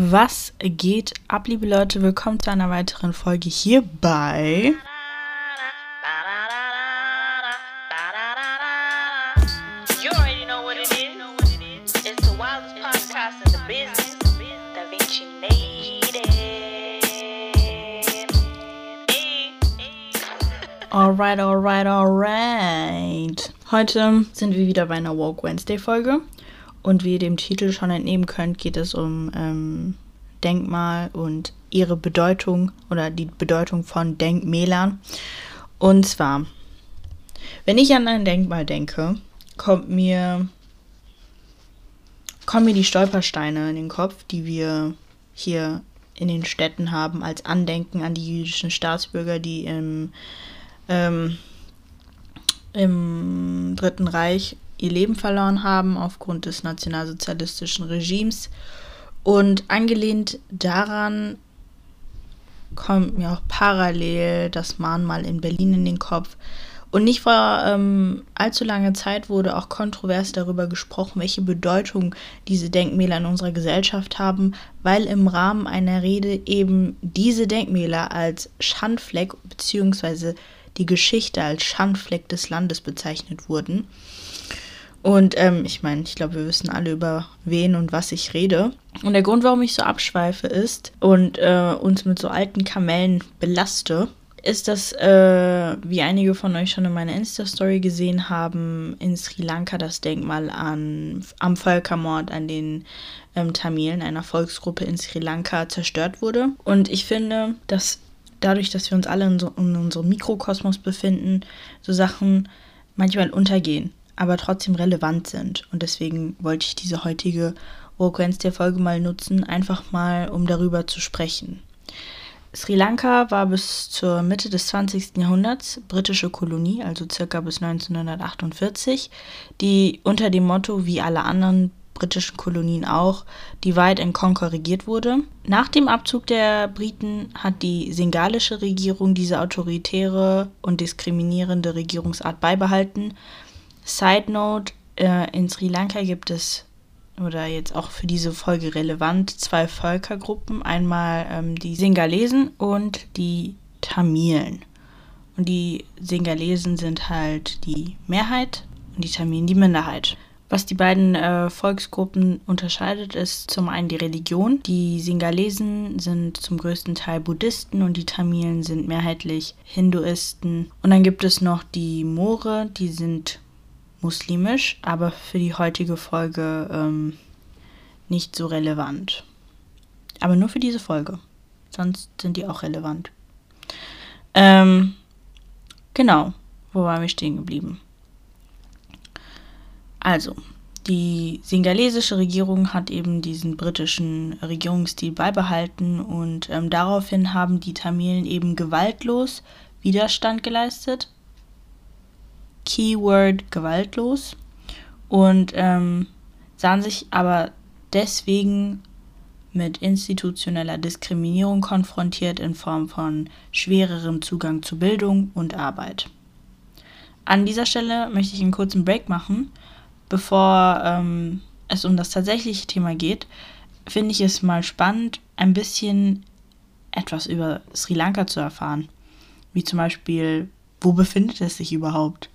Was geht ab, liebe Leute? Willkommen zu einer weiteren Folge hier bei. Alright, alright, alright. Heute sind wir wieder bei einer Woke Wednesday Folge. Und wie ihr dem Titel schon entnehmen könnt, geht es um ähm, Denkmal und ihre Bedeutung oder die Bedeutung von Denkmälern. Und zwar, wenn ich an ein Denkmal denke, kommt mir, kommen mir die Stolpersteine in den Kopf, die wir hier in den Städten haben, als Andenken an die jüdischen Staatsbürger, die im, ähm, im Dritten Reich ihr Leben verloren haben aufgrund des nationalsozialistischen Regimes. Und angelehnt daran kommt mir auch parallel das Mahnmal in Berlin in den Kopf. Und nicht vor ähm, allzu langer Zeit wurde auch kontrovers darüber gesprochen, welche Bedeutung diese Denkmäler in unserer Gesellschaft haben, weil im Rahmen einer Rede eben diese Denkmäler als Schandfleck bzw. die Geschichte als Schandfleck des Landes bezeichnet wurden. Und ähm, ich meine, ich glaube, wir wissen alle, über wen und was ich rede. Und der Grund, warum ich so abschweife ist und äh, uns mit so alten Kamellen belaste, ist, dass, äh, wie einige von euch schon in meiner Insta-Story gesehen haben, in Sri Lanka das Denkmal an, am Völkermord an den ähm, Tamilen, einer Volksgruppe in Sri Lanka, zerstört wurde. Und ich finde, dass dadurch, dass wir uns alle in, so, in unserem Mikrokosmos befinden, so Sachen manchmal untergehen aber trotzdem relevant sind. Und deswegen wollte ich diese heutige Frequenz der Folge mal nutzen, einfach mal, um darüber zu sprechen. Sri Lanka war bis zur Mitte des 20. Jahrhunderts britische Kolonie, also circa bis 1948, die unter dem Motto, wie alle anderen britischen Kolonien auch, Divide and Conquer regiert wurde. Nach dem Abzug der Briten hat die singalische Regierung diese autoritäre und diskriminierende Regierungsart beibehalten Side Note: äh, In Sri Lanka gibt es, oder jetzt auch für diese Folge relevant, zwei Völkergruppen. Einmal ähm, die Singalesen und die Tamilen. Und die Singalesen sind halt die Mehrheit und die Tamilen die Minderheit. Was die beiden äh, Volksgruppen unterscheidet, ist zum einen die Religion. Die Singalesen sind zum größten Teil Buddhisten und die Tamilen sind mehrheitlich Hinduisten. Und dann gibt es noch die Moore, die sind muslimisch, aber für die heutige Folge ähm, nicht so relevant. Aber nur für diese Folge. Sonst sind die auch relevant. Ähm, genau, wo waren wir stehen geblieben? Also, die singalesische Regierung hat eben diesen britischen Regierungsstil beibehalten und ähm, daraufhin haben die Tamilen eben gewaltlos Widerstand geleistet Keyword gewaltlos und ähm, sahen sich aber deswegen mit institutioneller Diskriminierung konfrontiert in Form von schwererem Zugang zu Bildung und Arbeit. An dieser Stelle möchte ich einen kurzen Break machen. Bevor ähm, es um das tatsächliche Thema geht, finde ich es mal spannend, ein bisschen etwas über Sri Lanka zu erfahren. Wie zum Beispiel, wo befindet es sich überhaupt?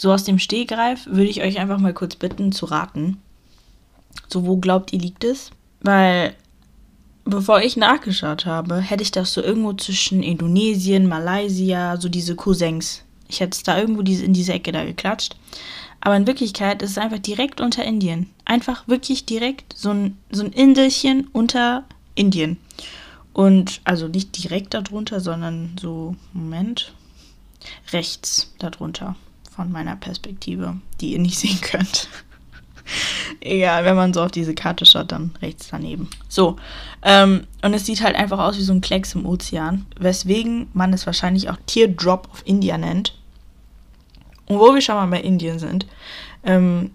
So aus dem Stehgreif würde ich euch einfach mal kurz bitten zu raten. So, wo glaubt ihr liegt es? Weil, bevor ich nachgeschaut habe, hätte ich das so irgendwo zwischen Indonesien, Malaysia, so diese Cousins. Ich hätte es da irgendwo diese, in diese Ecke da geklatscht. Aber in Wirklichkeit ist es einfach direkt unter Indien. Einfach wirklich direkt so ein, so ein Inselchen unter Indien. Und also nicht direkt darunter, sondern so, Moment, rechts darunter von meiner Perspektive, die ihr nicht sehen könnt. Egal, wenn man so auf diese Karte schaut, dann rechts daneben. So, ähm, und es sieht halt einfach aus wie so ein Klecks im Ozean, weswegen man es wahrscheinlich auch Teardrop of India nennt. Und wo wir schon mal bei Indien sind, ähm,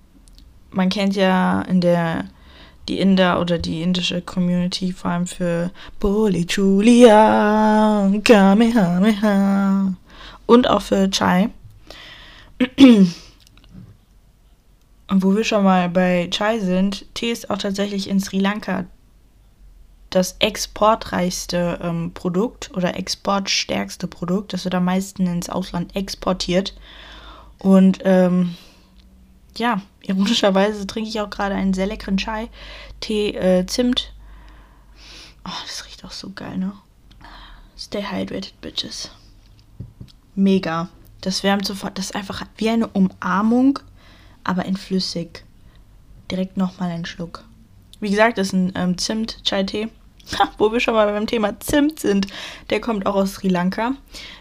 man kennt ja in der die Inder oder die indische Community vor allem für Boli Julia, Kamehameha und auch für Chai. Und wo wir schon mal bei Chai sind, Tee ist auch tatsächlich in Sri Lanka das exportreichste ähm, Produkt oder exportstärkste Produkt. Das wird am meisten ins Ausland exportiert. Und ähm, ja, ironischerweise trinke ich auch gerade einen sehr leckeren Chai. Tee, äh, Zimt. Oh, das riecht auch so geil, ne? Stay hydrated, bitches. Mega. Das wärmt sofort. Das ist einfach wie eine Umarmung, aber in flüssig. Direkt nochmal einen Schluck. Wie gesagt, das ist ein ähm, Zimt-Chai-Tee. Wo wir schon mal beim Thema Zimt sind. Der kommt auch aus Sri Lanka.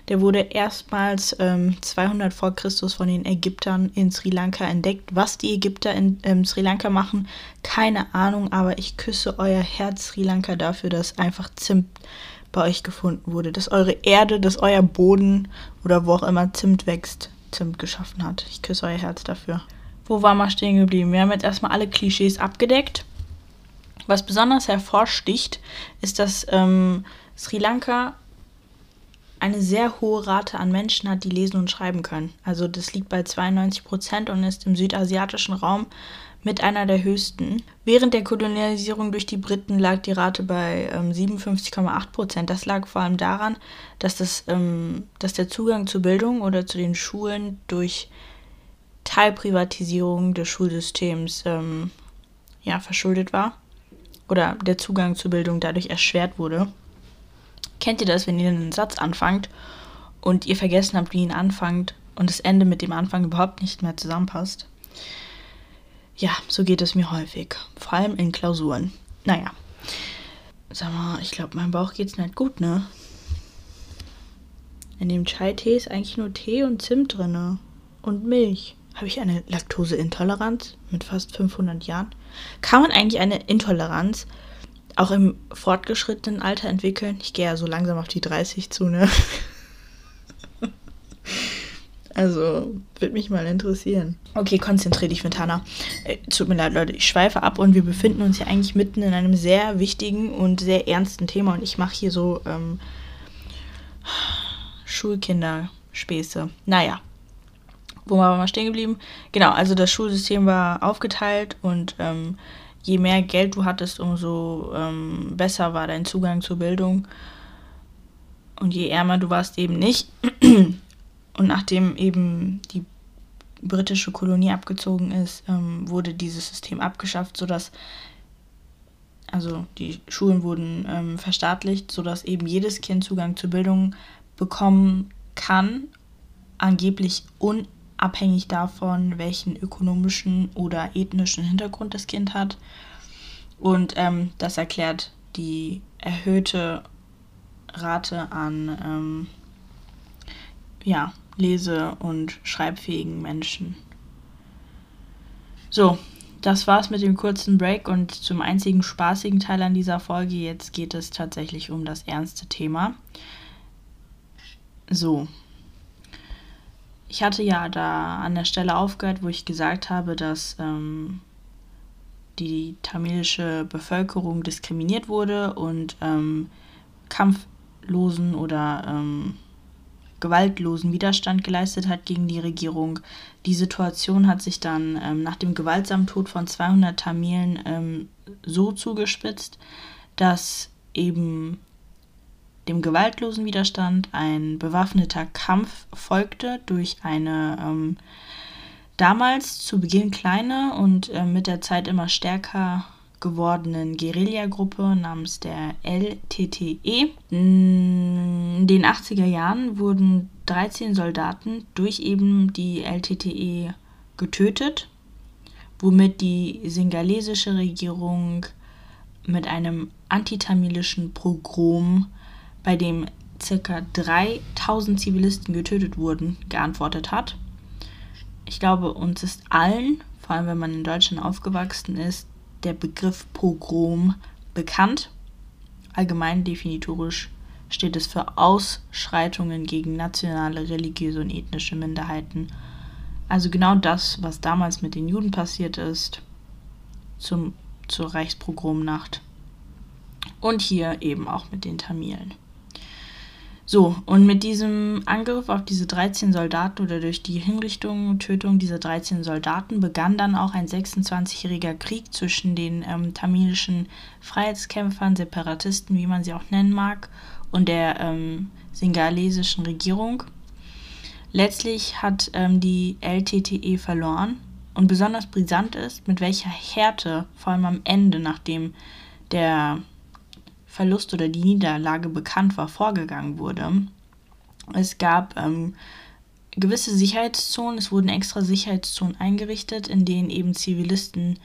Der wurde erstmals ähm, 200 vor Christus von den Ägyptern in Sri Lanka entdeckt. Was die Ägypter in ähm, Sri Lanka machen, keine Ahnung, aber ich küsse euer Herz Sri Lanka dafür, dass einfach Zimt bei euch gefunden wurde. Dass eure Erde, dass euer Boden oder wo auch immer Zimt wächst, Zimt geschaffen hat. Ich küsse euer Herz dafür. Wo war mal stehen geblieben? Wir haben jetzt erstmal alle Klischees abgedeckt. Was besonders hervorsticht, ist, dass ähm, Sri Lanka eine sehr hohe Rate an Menschen hat, die lesen und schreiben können. Also das liegt bei 92 Prozent und ist im südasiatischen Raum mit einer der höchsten. Während der Kolonialisierung durch die Briten lag die Rate bei ähm, 57,8 Prozent. Das lag vor allem daran, dass, das, ähm, dass der Zugang zur Bildung oder zu den Schulen durch Teilprivatisierung des Schulsystems ähm, ja, verschuldet war oder der Zugang zur Bildung dadurch erschwert wurde. Kennt ihr das, wenn ihr einen Satz anfangt und ihr vergessen habt, wie ihn anfangt und das Ende mit dem Anfang überhaupt nicht mehr zusammenpasst? Ja, so geht es mir häufig. Vor allem in Klausuren. Naja. Sag mal, ich glaube, meinem Bauch geht's nicht gut, ne? In dem Chai-Tee ist eigentlich nur Tee und Zimt drin. Und Milch. Habe ich eine Laktoseintoleranz mit fast 500 Jahren? Kann man eigentlich eine Intoleranz auch im fortgeschrittenen Alter entwickeln? Ich gehe ja so langsam auf die 30 zu, ne? Also, würde mich mal interessieren. Okay, konzentriere dich mit Hannah. Äh, tut mir leid, Leute, ich schweife ab und wir befinden uns ja eigentlich mitten in einem sehr wichtigen und sehr ernsten Thema und ich mache hier so ähm, Schulkinderspäße. Naja, wo waren wir mal stehen geblieben? Genau, also das Schulsystem war aufgeteilt und ähm, je mehr Geld du hattest, umso ähm, besser war dein Zugang zur Bildung. Und je ärmer du warst, eben nicht. Und nachdem eben die britische Kolonie abgezogen ist, ähm, wurde dieses System abgeschafft, sodass also die Schulen wurden ähm, verstaatlicht, sodass eben jedes Kind Zugang zur Bildung bekommen kann, angeblich un abhängig davon, welchen ökonomischen oder ethnischen Hintergrund das Kind hat. Und ähm, das erklärt die erhöhte Rate an ähm, ja, lese- und schreibfähigen Menschen. So, das war's mit dem kurzen Break und zum einzigen spaßigen Teil an dieser Folge. Jetzt geht es tatsächlich um das ernste Thema. So, ich hatte ja da an der Stelle aufgehört, wo ich gesagt habe, dass ähm, die tamilische Bevölkerung diskriminiert wurde und ähm, kampflosen oder ähm, gewaltlosen Widerstand geleistet hat gegen die Regierung. Die Situation hat sich dann ähm, nach dem gewaltsamen Tod von 200 Tamilen ähm, so zugespitzt, dass eben dem gewaltlosen Widerstand ein bewaffneter Kampf folgte durch eine ähm, damals zu Beginn kleine und äh, mit der Zeit immer stärker gewordenen Guerillagruppe namens der LTTE. In den 80er Jahren wurden 13 Soldaten durch eben die LTTE getötet, womit die singalesische Regierung mit einem antitamilischen Pogrom bei dem ca. 3000 Zivilisten getötet wurden, geantwortet hat. Ich glaube, uns ist allen, vor allem wenn man in Deutschland aufgewachsen ist, der Begriff Pogrom bekannt. Allgemein definitorisch steht es für Ausschreitungen gegen nationale, religiöse und ethnische Minderheiten. Also genau das, was damals mit den Juden passiert ist, zum, zur Reichspogromnacht. Und hier eben auch mit den Tamilen. So, und mit diesem Angriff auf diese 13 Soldaten oder durch die Hinrichtung und Tötung dieser 13 Soldaten begann dann auch ein 26-jähriger Krieg zwischen den ähm, tamilischen Freiheitskämpfern, Separatisten, wie man sie auch nennen mag, und der ähm, singalesischen Regierung. Letztlich hat ähm, die LTTE verloren und besonders brisant ist, mit welcher Härte, vor allem am Ende, nachdem der Verlust oder die Niederlage bekannt war, vorgegangen wurde. Es gab ähm, gewisse Sicherheitszonen, es wurden extra Sicherheitszonen eingerichtet, in denen eben Zivilisten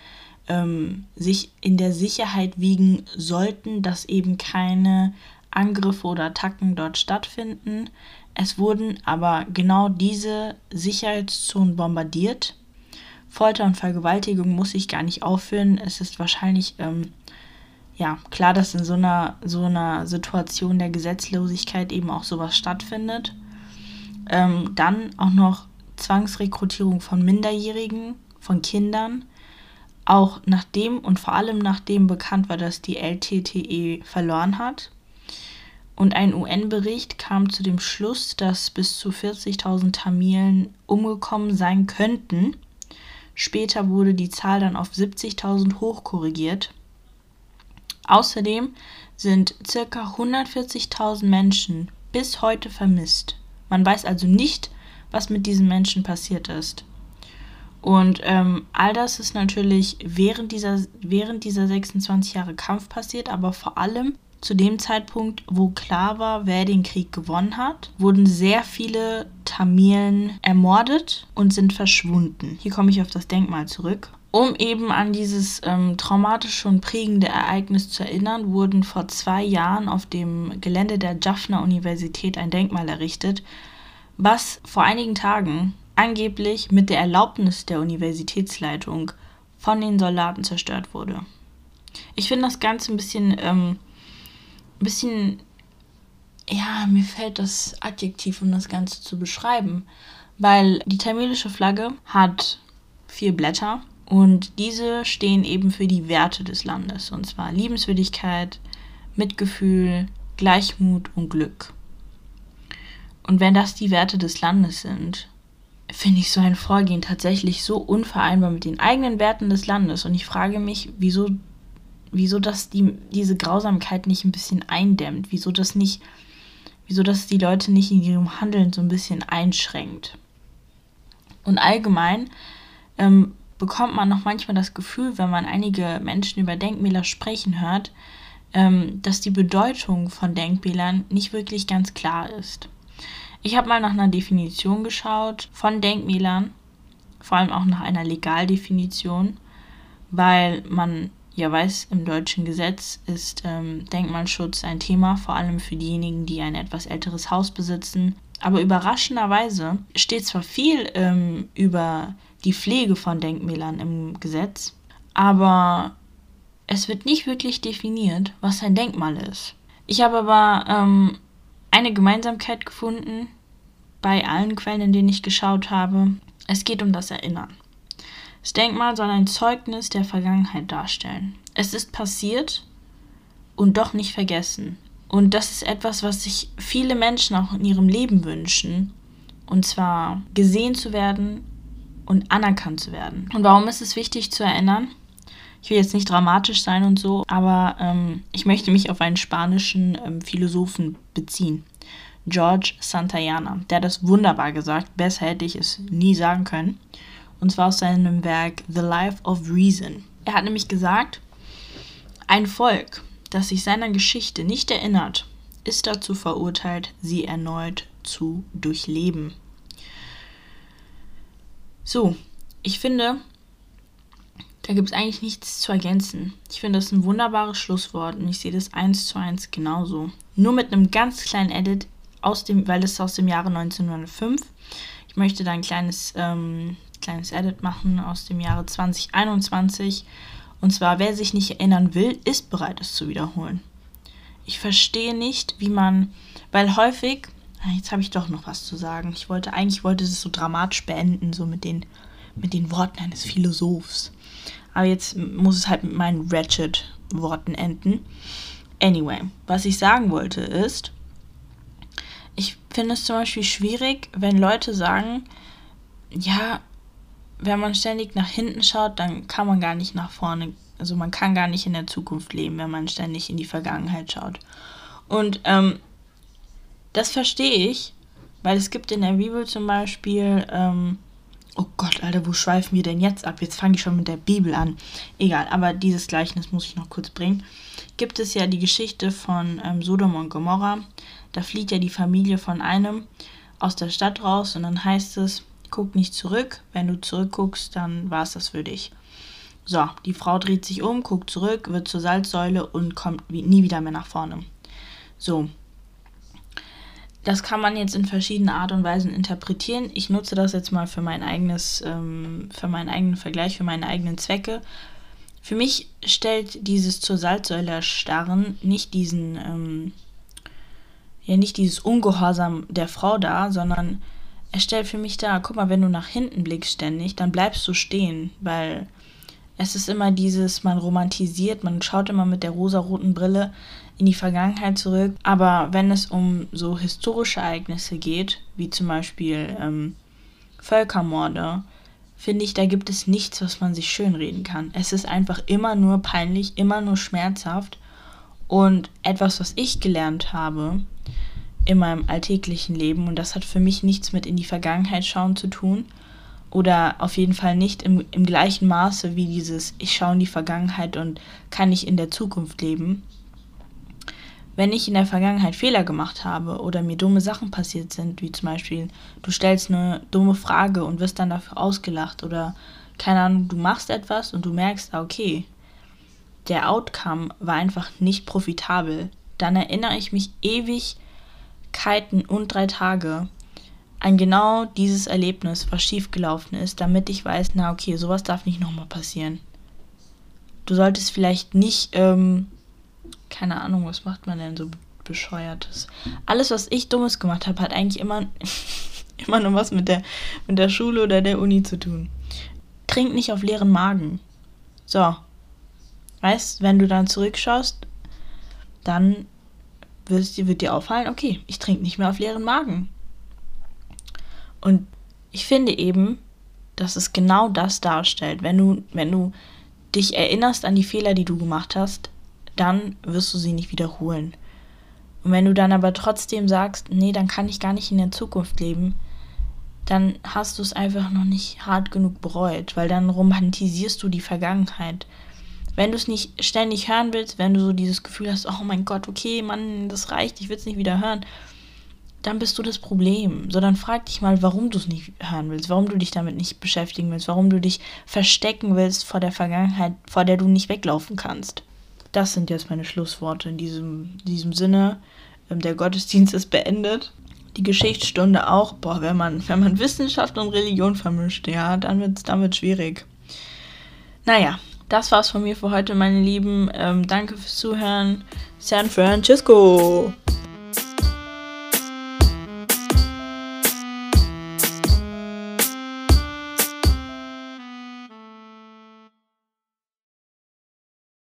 ähm, sich in der Sicherheit wiegen sollten, dass eben keine Angriffe oder Attacken dort stattfinden. Es wurden aber genau diese Sicherheitszonen bombardiert. Folter und Vergewaltigung muss ich gar nicht aufführen. Es ist wahrscheinlich ähm, ja, klar, dass in so einer, so einer Situation der Gesetzlosigkeit eben auch sowas stattfindet. Ähm, dann auch noch Zwangsrekrutierung von Minderjährigen, von Kindern. Auch nachdem und vor allem nachdem bekannt war, dass die LTTE verloren hat. Und ein UN-Bericht kam zu dem Schluss, dass bis zu 40.000 Tamilen umgekommen sein könnten. Später wurde die Zahl dann auf 70.000 hochkorrigiert. Außerdem sind ca. 140.000 Menschen bis heute vermisst. Man weiß also nicht, was mit diesen Menschen passiert ist. Und ähm, all das ist natürlich während dieser, während dieser 26 Jahre Kampf passiert, aber vor allem zu dem Zeitpunkt, wo klar war, wer den Krieg gewonnen hat, wurden sehr viele Tamilen ermordet und sind verschwunden. Hier komme ich auf das Denkmal zurück. Um eben an dieses ähm, traumatische und prägende Ereignis zu erinnern, wurden vor zwei Jahren auf dem Gelände der Jaffna Universität ein Denkmal errichtet, was vor einigen Tagen angeblich mit der Erlaubnis der Universitätsleitung von den Soldaten zerstört wurde. Ich finde das Ganze ein bisschen, ähm, ein bisschen, ja, mir fällt das Adjektiv, um das Ganze zu beschreiben, weil die tamilische Flagge hat vier Blätter und diese stehen eben für die Werte des Landes, und zwar Liebenswürdigkeit, Mitgefühl, Gleichmut und Glück. Und wenn das die Werte des Landes sind, finde ich so ein Vorgehen tatsächlich so unvereinbar mit den eigenen Werten des Landes. Und ich frage mich, wieso, wieso das die, diese Grausamkeit nicht ein bisschen eindämmt, wieso das nicht, wieso das die Leute nicht in ihrem Handeln so ein bisschen einschränkt. Und allgemein ähm, bekommt man noch manchmal das Gefühl, wenn man einige Menschen über Denkmäler sprechen hört, ähm, dass die Bedeutung von Denkmälern nicht wirklich ganz klar ist. Ich habe mal nach einer Definition geschaut von Denkmälern, vor allem auch nach einer Legaldefinition, weil man ja weiß, im deutschen Gesetz ist ähm, Denkmalschutz ein Thema, vor allem für diejenigen, die ein etwas älteres Haus besitzen. Aber überraschenderweise steht zwar viel ähm, über die Pflege von Denkmälern im Gesetz, aber es wird nicht wirklich definiert, was ein Denkmal ist. Ich habe aber ähm, eine Gemeinsamkeit gefunden bei allen Quellen, in denen ich geschaut habe. Es geht um das Erinnern. Das Denkmal soll ein Zeugnis der Vergangenheit darstellen. Es ist passiert und doch nicht vergessen. Und das ist etwas, was sich viele Menschen auch in ihrem Leben wünschen. Und zwar gesehen zu werden und anerkannt zu werden. Und warum ist es wichtig zu erinnern? Ich will jetzt nicht dramatisch sein und so, aber ähm, ich möchte mich auf einen spanischen ähm, Philosophen beziehen. George Santayana. Der das wunderbar gesagt. Besser hätte ich es nie sagen können. Und zwar aus seinem Werk The Life of Reason. Er hat nämlich gesagt, ein Volk, das sich seiner Geschichte nicht erinnert, ist dazu verurteilt, sie erneut zu durchleben. So, ich finde, da gibt es eigentlich nichts zu ergänzen. Ich finde das ein wunderbares Schlusswort und ich sehe das eins zu eins genauso. Nur mit einem ganz kleinen Edit aus dem, weil es aus dem Jahre 1905. Ich möchte da ein kleines, ähm, kleines Edit machen aus dem Jahre 2021. Und zwar, wer sich nicht erinnern will, ist bereit, es zu wiederholen. Ich verstehe nicht, wie man, weil häufig jetzt habe ich doch noch was zu sagen. Ich wollte, eigentlich wollte es so dramatisch beenden, so mit den, mit den Worten eines Philosophs. Aber jetzt muss es halt mit meinen Ratchet-Worten enden. Anyway, was ich sagen wollte ist, finde es zum Beispiel schwierig, wenn Leute sagen, ja, wenn man ständig nach hinten schaut, dann kann man gar nicht nach vorne, also man kann gar nicht in der Zukunft leben, wenn man ständig in die Vergangenheit schaut. Und ähm, das verstehe ich, weil es gibt in der Bibel zum Beispiel, ähm, oh Gott, Alter, wo schweifen wir denn jetzt ab? Jetzt fange ich schon mit der Bibel an. Egal, aber dieses Gleichnis muss ich noch kurz bringen. Gibt es ja die Geschichte von ähm, Sodom und Gomorra. Da flieht ja die Familie von einem aus der Stadt raus und dann heißt es, guck nicht zurück. Wenn du zurückguckst, dann war es das für dich. So, die Frau dreht sich um, guckt zurück, wird zur Salzsäule und kommt nie wieder mehr nach vorne. So. Das kann man jetzt in verschiedene Art und Weisen interpretieren. Ich nutze das jetzt mal für mein eigenes, ähm, für meinen eigenen Vergleich, für meine eigenen Zwecke. Für mich stellt dieses zur Salzsäule starren nicht diesen, ähm, ja, nicht dieses Ungehorsam der Frau dar, sondern es stellt für mich dar, guck mal, wenn du nach hinten blickst ständig, dann bleibst du stehen, weil es ist immer dieses, man romantisiert, man schaut immer mit der rosaroten Brille in die Vergangenheit zurück. Aber wenn es um so historische Ereignisse geht, wie zum Beispiel ähm, Völkermorde, finde ich, da gibt es nichts, was man sich schönreden kann. Es ist einfach immer nur peinlich, immer nur schmerzhaft. Und etwas, was ich gelernt habe, in meinem alltäglichen Leben und das hat für mich nichts mit in die Vergangenheit schauen zu tun oder auf jeden Fall nicht im, im gleichen Maße wie dieses ich schaue in die Vergangenheit und kann nicht in der Zukunft leben. Wenn ich in der Vergangenheit Fehler gemacht habe oder mir dumme Sachen passiert sind, wie zum Beispiel du stellst eine dumme Frage und wirst dann dafür ausgelacht oder keine Ahnung, du machst etwas und du merkst, ah, okay, der Outcome war einfach nicht profitabel, dann erinnere ich mich ewig Ewigkeiten und drei Tage an genau dieses Erlebnis, was schiefgelaufen ist, damit ich weiß, na okay, sowas darf nicht nochmal passieren. Du solltest vielleicht nicht, ähm, keine Ahnung, was macht man denn so bescheuertes? Alles, was ich Dummes gemacht habe, hat eigentlich immer, immer nur was mit der, mit der Schule oder der Uni zu tun. Trink nicht auf leeren Magen. So. Weißt, wenn du dann zurückschaust, dann wird, dir auffallen, okay, ich trinke nicht mehr auf leeren Magen. Und ich finde eben, dass es genau das darstellt. Wenn du, wenn du dich erinnerst an die Fehler, die du gemacht hast, dann wirst du sie nicht wiederholen. Und wenn du dann aber trotzdem sagst, nee, dann kann ich gar nicht in der Zukunft leben, dann hast du es einfach noch nicht hart genug bereut, weil dann romantisierst du die Vergangenheit. Wenn du es nicht ständig hören willst, wenn du so dieses Gefühl hast, oh mein Gott, okay, Mann, das reicht, ich will es nicht wieder hören, dann bist du das Problem. So, dann frag dich mal, warum du es nicht hören willst, warum du dich damit nicht beschäftigen willst, warum du dich verstecken willst vor der Vergangenheit, vor der du nicht weglaufen kannst. Das sind jetzt meine Schlussworte in diesem, diesem Sinne. Ähm, der Gottesdienst ist beendet. Die Geschichtsstunde auch. Boah, wenn man, wenn man Wissenschaft und Religion vermischt, ja, dann wird es dann wird's schwierig. Naja, das war's von mir für heute, meine Lieben. Ähm, danke fürs Zuhören. San Francisco.